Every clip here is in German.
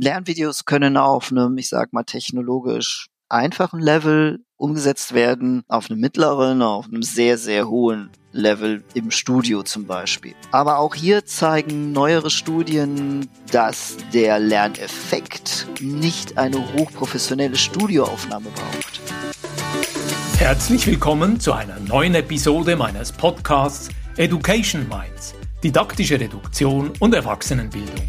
Lernvideos können auf einem, ich sag mal, technologisch einfachen Level umgesetzt werden, auf einem mittleren, auf einem sehr, sehr hohen Level im Studio zum Beispiel. Aber auch hier zeigen neuere Studien, dass der Lerneffekt nicht eine hochprofessionelle Studioaufnahme braucht. Herzlich willkommen zu einer neuen Episode meines Podcasts Education Minds, didaktische Reduktion und Erwachsenenbildung.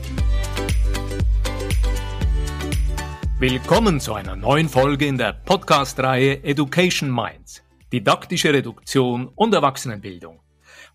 Willkommen zu einer neuen Folge in der Podcast-Reihe Education Minds, didaktische Reduktion und Erwachsenenbildung.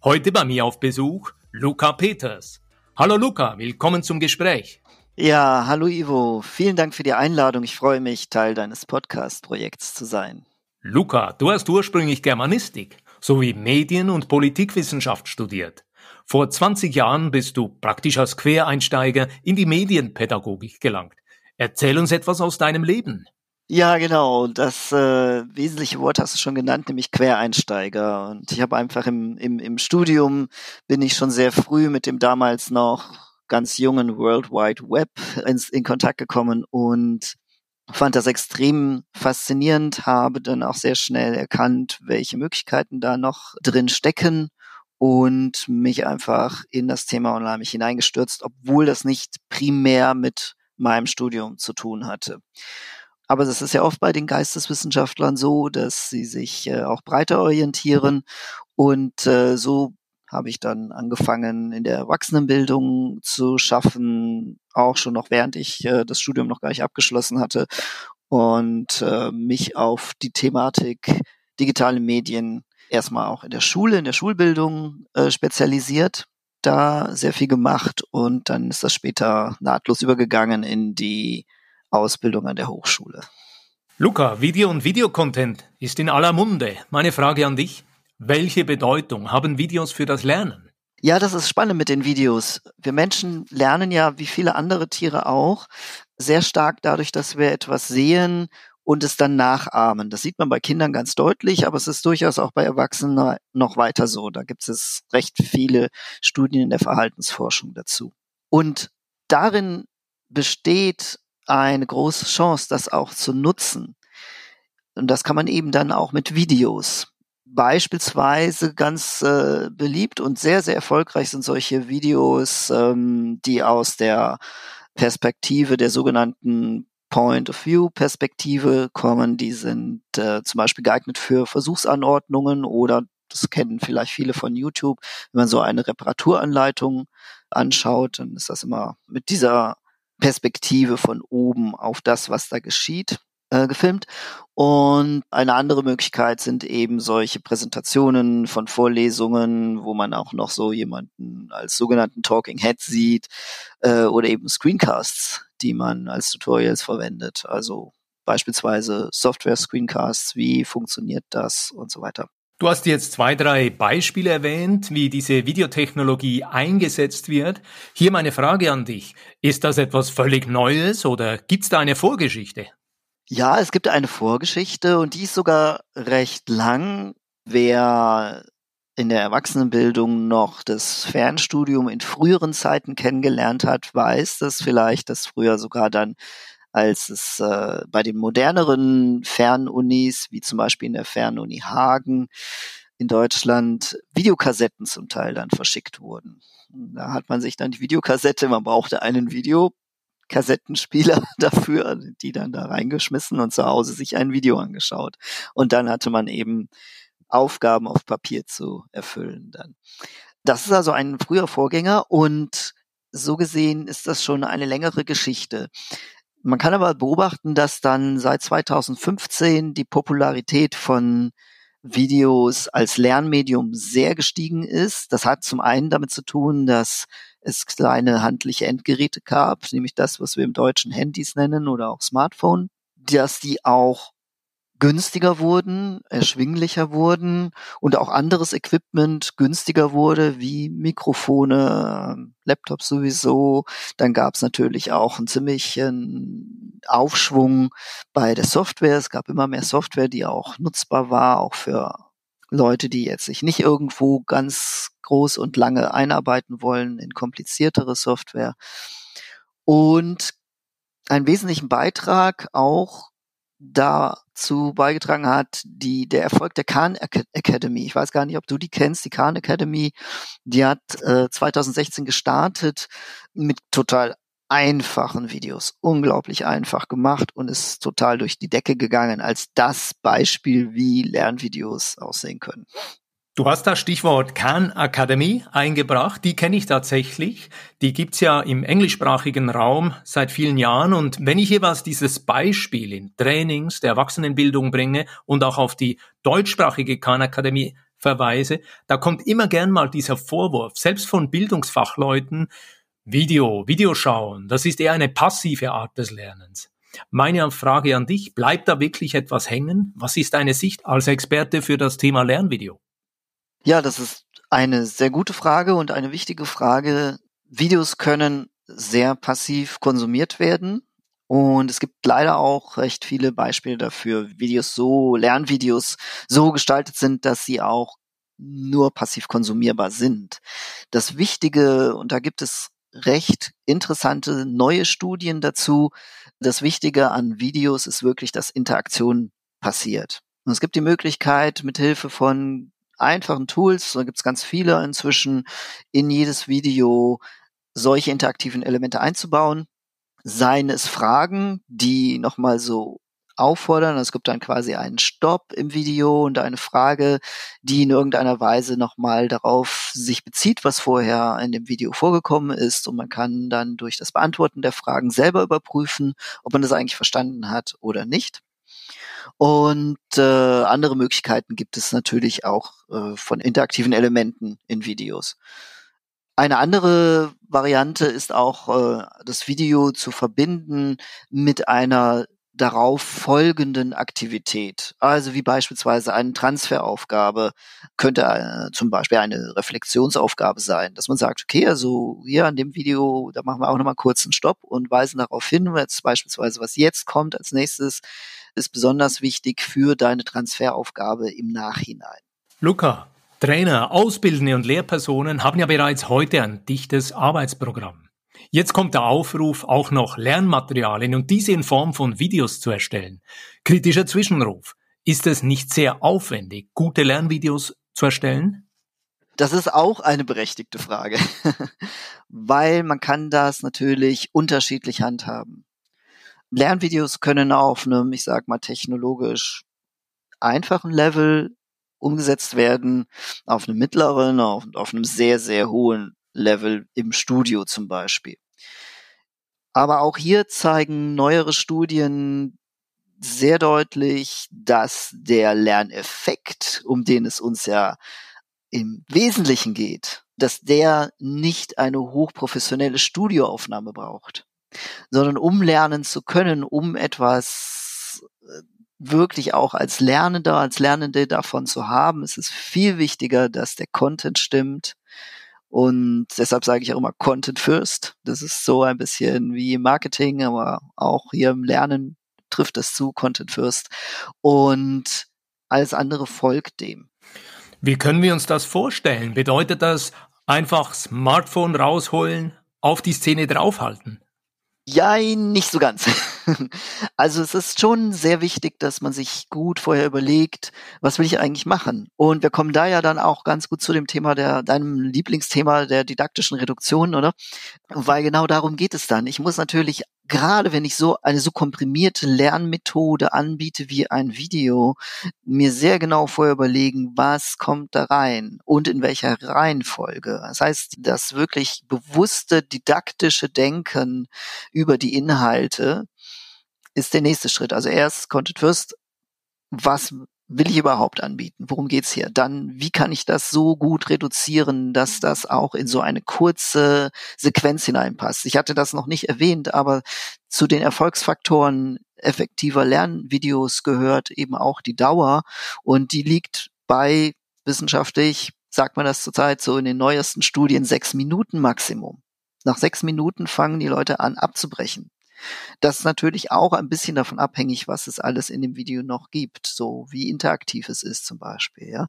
Heute bei mir auf Besuch Luca Peters. Hallo Luca, willkommen zum Gespräch. Ja, hallo Ivo, vielen Dank für die Einladung. Ich freue mich, Teil deines Podcast-Projekts zu sein. Luca, du hast ursprünglich Germanistik sowie Medien- und Politikwissenschaft studiert. Vor 20 Jahren bist du praktisch als Quereinsteiger in die Medienpädagogik gelangt. Erzähl uns etwas aus deinem Leben. Ja, genau. Das äh, wesentliche Wort hast du schon genannt, nämlich Quereinsteiger. Und ich habe einfach im, im, im Studium bin ich schon sehr früh mit dem damals noch ganz jungen World Wide Web ins, in Kontakt gekommen und fand das extrem faszinierend, habe dann auch sehr schnell erkannt, welche Möglichkeiten da noch drin stecken und mich einfach in das Thema unheimlich hineingestürzt, obwohl das nicht primär mit meinem Studium zu tun hatte. Aber das ist ja oft bei den Geisteswissenschaftlern so, dass sie sich äh, auch breiter orientieren. Und äh, so habe ich dann angefangen, in der Erwachsenenbildung zu schaffen, auch schon noch während ich äh, das Studium noch gar nicht abgeschlossen hatte und äh, mich auf die Thematik digitale Medien erstmal auch in der Schule, in der Schulbildung äh, spezialisiert da sehr viel gemacht und dann ist das später nahtlos übergegangen in die Ausbildung an der Hochschule. Luca, Video und Videocontent ist in aller Munde. Meine Frage an dich. Welche Bedeutung haben Videos für das Lernen? Ja, das ist spannend mit den Videos. Wir Menschen lernen ja, wie viele andere Tiere auch, sehr stark dadurch, dass wir etwas sehen und es dann nachahmen. Das sieht man bei Kindern ganz deutlich, aber es ist durchaus auch bei Erwachsenen noch weiter so. Da gibt es recht viele Studien in der Verhaltensforschung dazu. Und darin besteht eine große Chance, das auch zu nutzen. Und das kann man eben dann auch mit Videos. Beispielsweise ganz äh, beliebt und sehr, sehr erfolgreich sind solche Videos, ähm, die aus der Perspektive der sogenannten Point-of-View-Perspektive kommen. Die sind äh, zum Beispiel geeignet für Versuchsanordnungen oder das kennen vielleicht viele von YouTube. Wenn man so eine Reparaturanleitung anschaut, dann ist das immer mit dieser Perspektive von oben auf das, was da geschieht äh, gefilmt. Und eine andere Möglichkeit sind eben solche Präsentationen von Vorlesungen, wo man auch noch so jemanden als sogenannten Talking Head sieht äh, oder eben Screencasts, die man als Tutorials verwendet. Also beispielsweise Software-Screencasts, wie funktioniert das und so weiter. Du hast jetzt zwei, drei Beispiele erwähnt, wie diese Videotechnologie eingesetzt wird. Hier meine Frage an dich. Ist das etwas völlig Neues oder gibt es da eine Vorgeschichte? Ja, es gibt eine Vorgeschichte und die ist sogar recht lang. Wer in der Erwachsenenbildung noch das Fernstudium in früheren Zeiten kennengelernt hat, weiß das vielleicht, dass früher sogar dann, als es äh, bei den moderneren Fernunis, wie zum Beispiel in der Fernuni Hagen in Deutschland, Videokassetten zum Teil dann verschickt wurden. Da hat man sich dann die Videokassette, man brauchte einen Video, Kassettenspieler dafür, die dann da reingeschmissen und zu Hause sich ein Video angeschaut. Und dann hatte man eben Aufgaben auf Papier zu erfüllen dann. Das ist also ein früher Vorgänger und so gesehen ist das schon eine längere Geschichte. Man kann aber beobachten, dass dann seit 2015 die Popularität von Videos als Lernmedium sehr gestiegen ist. Das hat zum einen damit zu tun, dass es kleine handliche Endgeräte gab, nämlich das, was wir im Deutschen Handys nennen oder auch Smartphone, dass die auch günstiger wurden, erschwinglicher wurden und auch anderes Equipment günstiger wurde, wie Mikrofone, Laptops sowieso. Dann gab es natürlich auch einen ziemlichen Aufschwung bei der Software. Es gab immer mehr Software, die auch nutzbar war, auch für Leute, die jetzt sich nicht irgendwo ganz groß und lange einarbeiten wollen in kompliziertere Software. Und einen wesentlichen Beitrag auch dazu beigetragen hat, die, der Erfolg der Khan Academy. Ich weiß gar nicht, ob du die kennst. Die Khan Academy, die hat äh, 2016 gestartet mit total einfachen Videos, unglaublich einfach gemacht und ist total durch die Decke gegangen als das Beispiel, wie Lernvideos aussehen können. Du hast das Stichwort Khan Academy eingebracht. Die kenne ich tatsächlich. Die gibt's ja im englischsprachigen Raum seit vielen Jahren. Und wenn ich jeweils dieses Beispiel in Trainings der Erwachsenenbildung bringe und auch auf die deutschsprachige Khan Academy verweise, da kommt immer gern mal dieser Vorwurf, selbst von Bildungsfachleuten, Video, Videoschauen, das ist eher eine passive Art des Lernens. Meine Frage an dich, bleibt da wirklich etwas hängen? Was ist deine Sicht als Experte für das Thema Lernvideo? Ja, das ist eine sehr gute Frage und eine wichtige Frage. Videos können sehr passiv konsumiert werden. Und es gibt leider auch recht viele Beispiele dafür, Videos so, Lernvideos so gestaltet sind, dass sie auch nur passiv konsumierbar sind. Das Wichtige, und da gibt es recht interessante neue Studien dazu, das Wichtige an Videos ist wirklich, dass Interaktion passiert. Und es gibt die Möglichkeit, mit Hilfe von einfachen Tools, da gibt's ganz viele inzwischen, in jedes Video solche interaktiven Elemente einzubauen. Seien es Fragen, die nochmal so auffordern. Es gibt dann quasi einen Stopp im Video und eine Frage, die in irgendeiner Weise nochmal darauf sich bezieht, was vorher in dem Video vorgekommen ist. Und man kann dann durch das Beantworten der Fragen selber überprüfen, ob man das eigentlich verstanden hat oder nicht. Und äh, andere Möglichkeiten gibt es natürlich auch äh, von interaktiven Elementen in Videos. Eine andere Variante ist auch, äh, das Video zu verbinden mit einer darauf folgenden Aktivität. Also wie beispielsweise eine Transferaufgabe könnte äh, zum Beispiel eine Reflexionsaufgabe sein, dass man sagt, okay, also hier an dem Video, da machen wir auch nochmal kurz einen Stopp und weisen darauf hin, jetzt beispielsweise, was jetzt kommt als nächstes, ist besonders wichtig für deine Transferaufgabe im Nachhinein. Luca, Trainer, Ausbildende und Lehrpersonen haben ja bereits heute ein dichtes Arbeitsprogramm. Jetzt kommt der Aufruf, auch noch Lernmaterialien und diese in Form von Videos zu erstellen. Kritischer Zwischenruf. Ist es nicht sehr aufwendig, gute Lernvideos zu erstellen? Das ist auch eine berechtigte Frage, weil man kann das natürlich unterschiedlich handhaben. Lernvideos können auf einem, ich sag mal, technologisch einfachen Level umgesetzt werden, auf einem mittleren, auf, auf einem sehr, sehr hohen Level im Studio zum Beispiel. Aber auch hier zeigen neuere Studien sehr deutlich, dass der Lerneffekt, um den es uns ja im Wesentlichen geht, dass der nicht eine hochprofessionelle Studioaufnahme braucht sondern um lernen zu können, um etwas äh, wirklich auch als Lernender, als Lernende davon zu haben, ist es viel wichtiger, dass der Content stimmt. Und deshalb sage ich auch immer Content first. Das ist so ein bisschen wie Marketing, aber auch hier im Lernen trifft es zu, Content first. Und alles andere folgt dem. Wie können wir uns das vorstellen? Bedeutet das einfach Smartphone rausholen, auf die Szene draufhalten? Ja, nicht so ganz. Also es ist schon sehr wichtig, dass man sich gut vorher überlegt, was will ich eigentlich machen? Und wir kommen da ja dann auch ganz gut zu dem Thema der, deinem Lieblingsthema der didaktischen Reduktion, oder? Weil genau darum geht es dann. Ich muss natürlich gerade wenn ich so eine so komprimierte Lernmethode anbiete wie ein Video, mir sehr genau vorher überlegen, was kommt da rein und in welcher Reihenfolge. Das heißt, das wirklich bewusste didaktische Denken über die Inhalte ist der nächste Schritt. Also erst Content First, was will ich überhaupt anbieten? Worum geht's hier? Dann, wie kann ich das so gut reduzieren, dass das auch in so eine kurze Sequenz hineinpasst? Ich hatte das noch nicht erwähnt, aber zu den Erfolgsfaktoren effektiver Lernvideos gehört eben auch die Dauer und die liegt bei wissenschaftlich, sagt man das zurzeit so in den neuesten Studien, sechs Minuten Maximum. Nach sechs Minuten fangen die Leute an abzubrechen. Das ist natürlich auch ein bisschen davon abhängig, was es alles in dem Video noch gibt, so wie interaktiv es ist zum Beispiel, ja.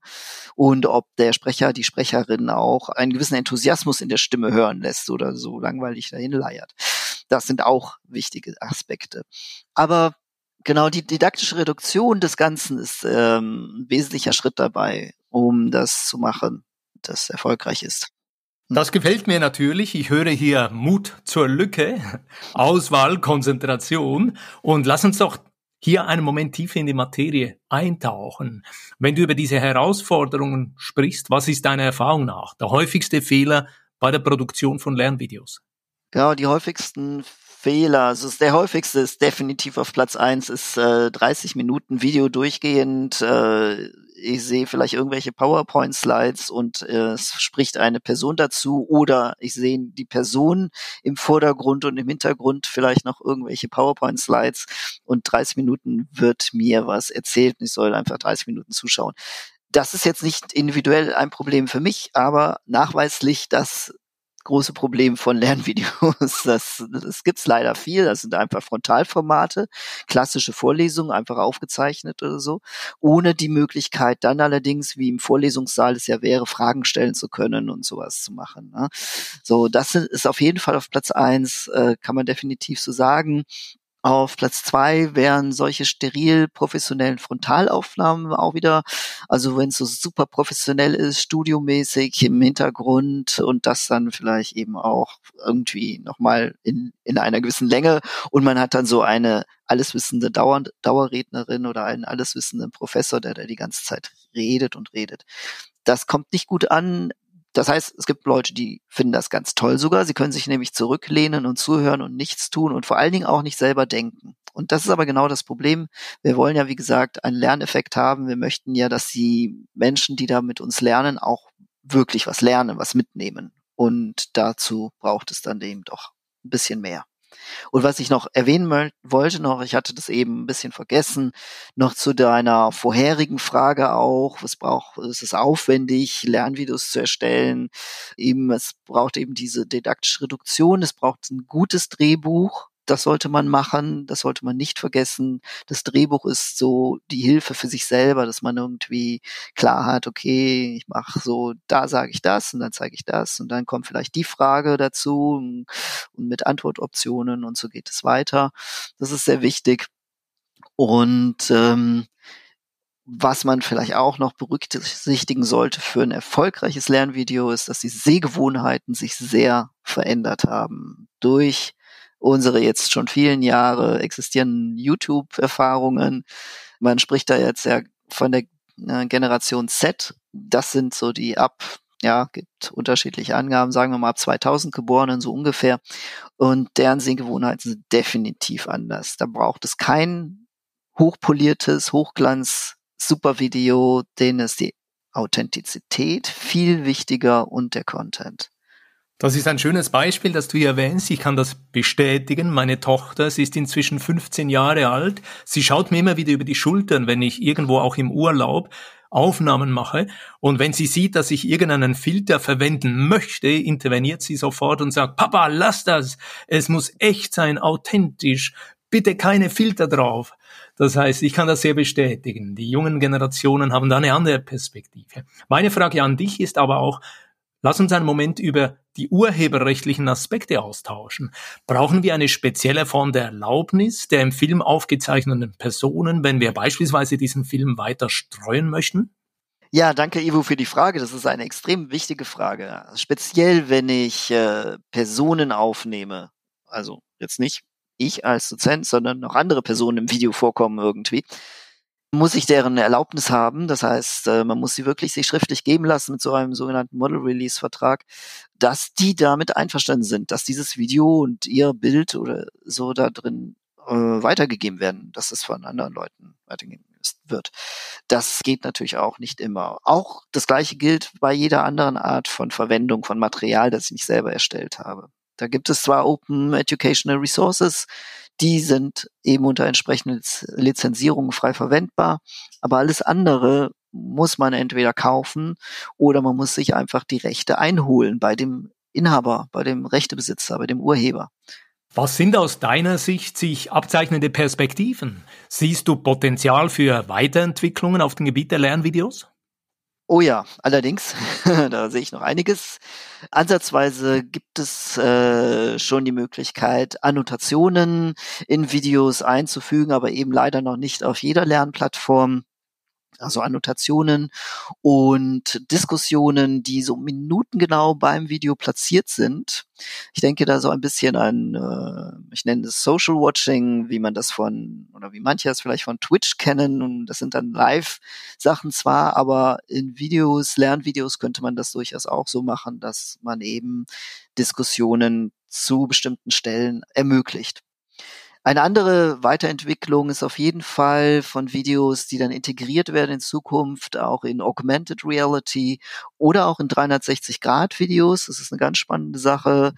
Und ob der Sprecher, die Sprecherin auch einen gewissen Enthusiasmus in der Stimme hören lässt oder so langweilig dahin leiert. Das sind auch wichtige Aspekte. Aber genau die didaktische Reduktion des Ganzen ist ähm, ein wesentlicher Schritt dabei, um das zu machen, das erfolgreich ist. Das gefällt mir natürlich. Ich höre hier Mut zur Lücke, Auswahl, Konzentration und lass uns doch hier einen Moment tiefer in die Materie eintauchen. Wenn du über diese Herausforderungen sprichst, was ist deiner Erfahrung nach der häufigste Fehler bei der Produktion von Lernvideos? Genau, die häufigsten Fehler, also der häufigste ist definitiv auf Platz eins ist äh, 30 Minuten Video durchgehend. Äh, ich sehe vielleicht irgendwelche PowerPoint-Slides und äh, es spricht eine Person dazu oder ich sehe die Person im Vordergrund und im Hintergrund vielleicht noch irgendwelche PowerPoint-Slides und 30 Minuten wird mir was erzählt und ich soll einfach 30 Minuten zuschauen. Das ist jetzt nicht individuell ein Problem für mich, aber nachweislich, dass große Problem von Lernvideos. Das, das gibt's leider viel. Das sind einfach Frontalformate, klassische Vorlesungen, einfach aufgezeichnet oder so, ohne die Möglichkeit dann allerdings, wie im Vorlesungssaal es ja wäre, Fragen stellen zu können und sowas zu machen. Ne? So, das ist auf jeden Fall auf Platz eins, äh, kann man definitiv so sagen. Auf Platz zwei wären solche steril professionellen Frontalaufnahmen auch wieder. Also wenn es so super professionell ist, studiomäßig im Hintergrund und das dann vielleicht eben auch irgendwie nochmal in, in einer gewissen Länge und man hat dann so eine alleswissende Dauer, Dauerrednerin oder einen alleswissenden Professor, der da die ganze Zeit redet und redet. Das kommt nicht gut an. Das heißt, es gibt Leute, die finden das ganz toll sogar. Sie können sich nämlich zurücklehnen und zuhören und nichts tun und vor allen Dingen auch nicht selber denken. Und das ist aber genau das Problem. Wir wollen ja, wie gesagt, einen Lerneffekt haben. Wir möchten ja, dass die Menschen, die da mit uns lernen, auch wirklich was lernen, was mitnehmen. Und dazu braucht es dann eben doch ein bisschen mehr. Und was ich noch erwähnen wollte noch, ich hatte das eben ein bisschen vergessen, noch zu deiner vorherigen Frage auch, was braucht, es ist aufwendig, Lernvideos zu erstellen. Eben, es braucht eben diese didaktische Reduktion, es braucht ein gutes Drehbuch, das sollte man machen, das sollte man nicht vergessen. Das Drehbuch ist so die Hilfe für sich selber, dass man irgendwie klar hat, okay, ich mache so, da sage ich das und dann zeige ich das und dann kommt vielleicht die Frage dazu und, mit Antwortoptionen und so geht es weiter. Das ist sehr wichtig. Und ähm, was man vielleicht auch noch berücksichtigen sollte für ein erfolgreiches Lernvideo ist, dass die Sehgewohnheiten sich sehr verändert haben durch unsere jetzt schon vielen Jahre existierenden YouTube-Erfahrungen. Man spricht da jetzt ja von der äh, Generation Z. Das sind so die ab, ja, gibt unterschiedliche Angaben, sagen wir mal ab 2000 Geborenen so ungefähr. Und deren Sehgewohnheiten sind definitiv anders. Da braucht es kein hochpoliertes, Hochglanz, super Video, denen ist die Authentizität viel wichtiger und der Content. Das ist ein schönes Beispiel, das du hier erwähnst. Ich kann das bestätigen. Meine Tochter, sie ist inzwischen 15 Jahre alt. Sie schaut mir immer wieder über die Schultern, wenn ich irgendwo auch im Urlaub Aufnahmen mache. Und wenn sie sieht, dass ich irgendeinen Filter verwenden möchte, interveniert sie sofort und sagt, Papa, lass das. Es muss echt sein, authentisch. Bitte keine Filter drauf. Das heißt, ich kann das sehr bestätigen. Die jungen Generationen haben da eine andere Perspektive. Meine Frage an dich ist aber auch, Lass uns einen Moment über die urheberrechtlichen Aspekte austauschen. Brauchen wir eine spezielle Form der Erlaubnis der im Film aufgezeichneten Personen, wenn wir beispielsweise diesen Film weiter streuen möchten? Ja, danke Ivo für die Frage. Das ist eine extrem wichtige Frage. Speziell, wenn ich äh, Personen aufnehme, also jetzt nicht ich als Dozent, sondern noch andere Personen im Video vorkommen irgendwie, muss ich deren Erlaubnis haben. Das heißt, äh, man muss sie wirklich sich schriftlich geben lassen mit so einem sogenannten Model Release Vertrag, dass die damit einverstanden sind, dass dieses Video und ihr Bild oder so da drin äh, weitergegeben werden, dass es von anderen Leuten weitergegeben wird. Das geht natürlich auch nicht immer. Auch das Gleiche gilt bei jeder anderen Art von Verwendung von Material, das ich nicht selber erstellt habe. Da gibt es zwar Open Educational Resources, die sind eben unter entsprechenden Lizenzierungen frei verwendbar, aber alles andere muss man entweder kaufen oder man muss sich einfach die Rechte einholen bei dem Inhaber, bei dem Rechtebesitzer, bei dem Urheber. Was sind aus deiner Sicht sich abzeichnende Perspektiven? Siehst du Potenzial für Weiterentwicklungen auf dem Gebiet der Lernvideos? Oh ja, allerdings, da sehe ich noch einiges. Ansatzweise gibt es äh, schon die Möglichkeit, Annotationen in Videos einzufügen, aber eben leider noch nicht auf jeder Lernplattform also Annotationen und Diskussionen, die so minutengenau beim Video platziert sind. Ich denke da so ein bisschen an, äh, ich nenne es Social Watching, wie man das von, oder wie manche es vielleicht von Twitch kennen. Und das sind dann Live-Sachen zwar, aber in Videos, Lernvideos könnte man das durchaus auch so machen, dass man eben Diskussionen zu bestimmten Stellen ermöglicht. Eine andere Weiterentwicklung ist auf jeden Fall von Videos, die dann integriert werden in Zukunft, auch in Augmented Reality oder auch in 360-Grad-Videos. Das ist eine ganz spannende Sache.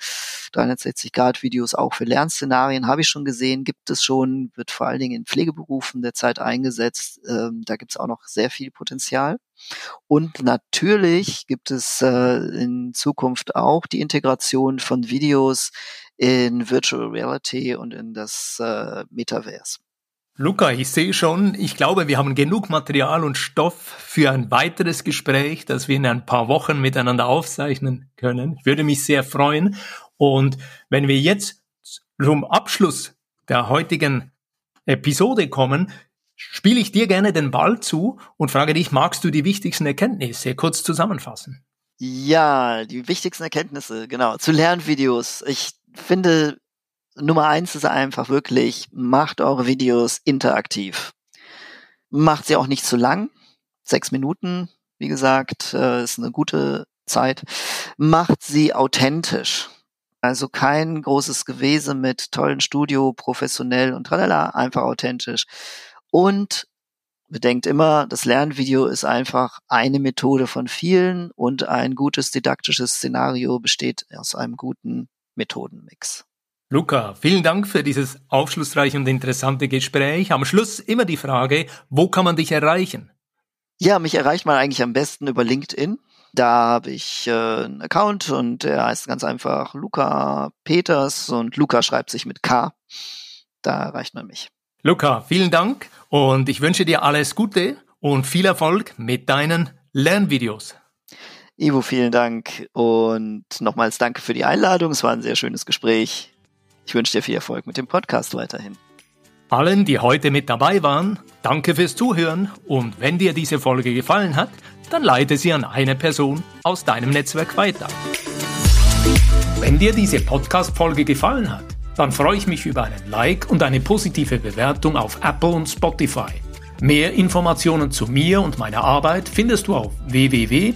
360-Grad-Videos auch für Lernszenarien habe ich schon gesehen, gibt es schon, wird vor allen Dingen in Pflegeberufen derzeit eingesetzt. Ähm, da gibt es auch noch sehr viel Potenzial. Und natürlich gibt es äh, in Zukunft auch die Integration von Videos in Virtual Reality und in das äh, Metaverse. Luca, ich sehe schon, ich glaube, wir haben genug Material und Stoff für ein weiteres Gespräch, das wir in ein paar Wochen miteinander aufzeichnen können. Ich würde mich sehr freuen. Und wenn wir jetzt zum Abschluss der heutigen Episode kommen, spiele ich dir gerne den Ball zu und frage dich, magst du die wichtigsten Erkenntnisse kurz zusammenfassen? Ja, die wichtigsten Erkenntnisse, genau, zu Lernvideos. Ich finde, Nummer eins ist einfach wirklich, macht eure Videos interaktiv. Macht sie auch nicht zu lang. Sechs Minuten, wie gesagt, äh, ist eine gute Zeit. Macht sie authentisch. Also kein großes Gewese mit tollen Studio, professionell und tralala, einfach authentisch. Und bedenkt immer, das Lernvideo ist einfach eine Methode von vielen und ein gutes didaktisches Szenario besteht aus einem guten Methodenmix. Luca, vielen Dank für dieses aufschlussreiche und interessante Gespräch. Am Schluss immer die Frage, wo kann man dich erreichen? Ja, mich erreicht man eigentlich am besten über LinkedIn. Da habe ich äh, einen Account und der heißt ganz einfach Luca Peters und Luca schreibt sich mit K. Da erreicht man mich. Luca, vielen Dank und ich wünsche dir alles Gute und viel Erfolg mit deinen Lernvideos. Ivo, vielen Dank und nochmals danke für die Einladung. Es war ein sehr schönes Gespräch. Ich wünsche dir viel Erfolg mit dem Podcast weiterhin. Allen, die heute mit dabei waren, danke fürs Zuhören und wenn dir diese Folge gefallen hat, dann leite sie an eine Person aus deinem Netzwerk weiter. Wenn dir diese Podcast-Folge gefallen hat, dann freue ich mich über einen Like und eine positive Bewertung auf Apple und Spotify. Mehr Informationen zu mir und meiner Arbeit findest du auf www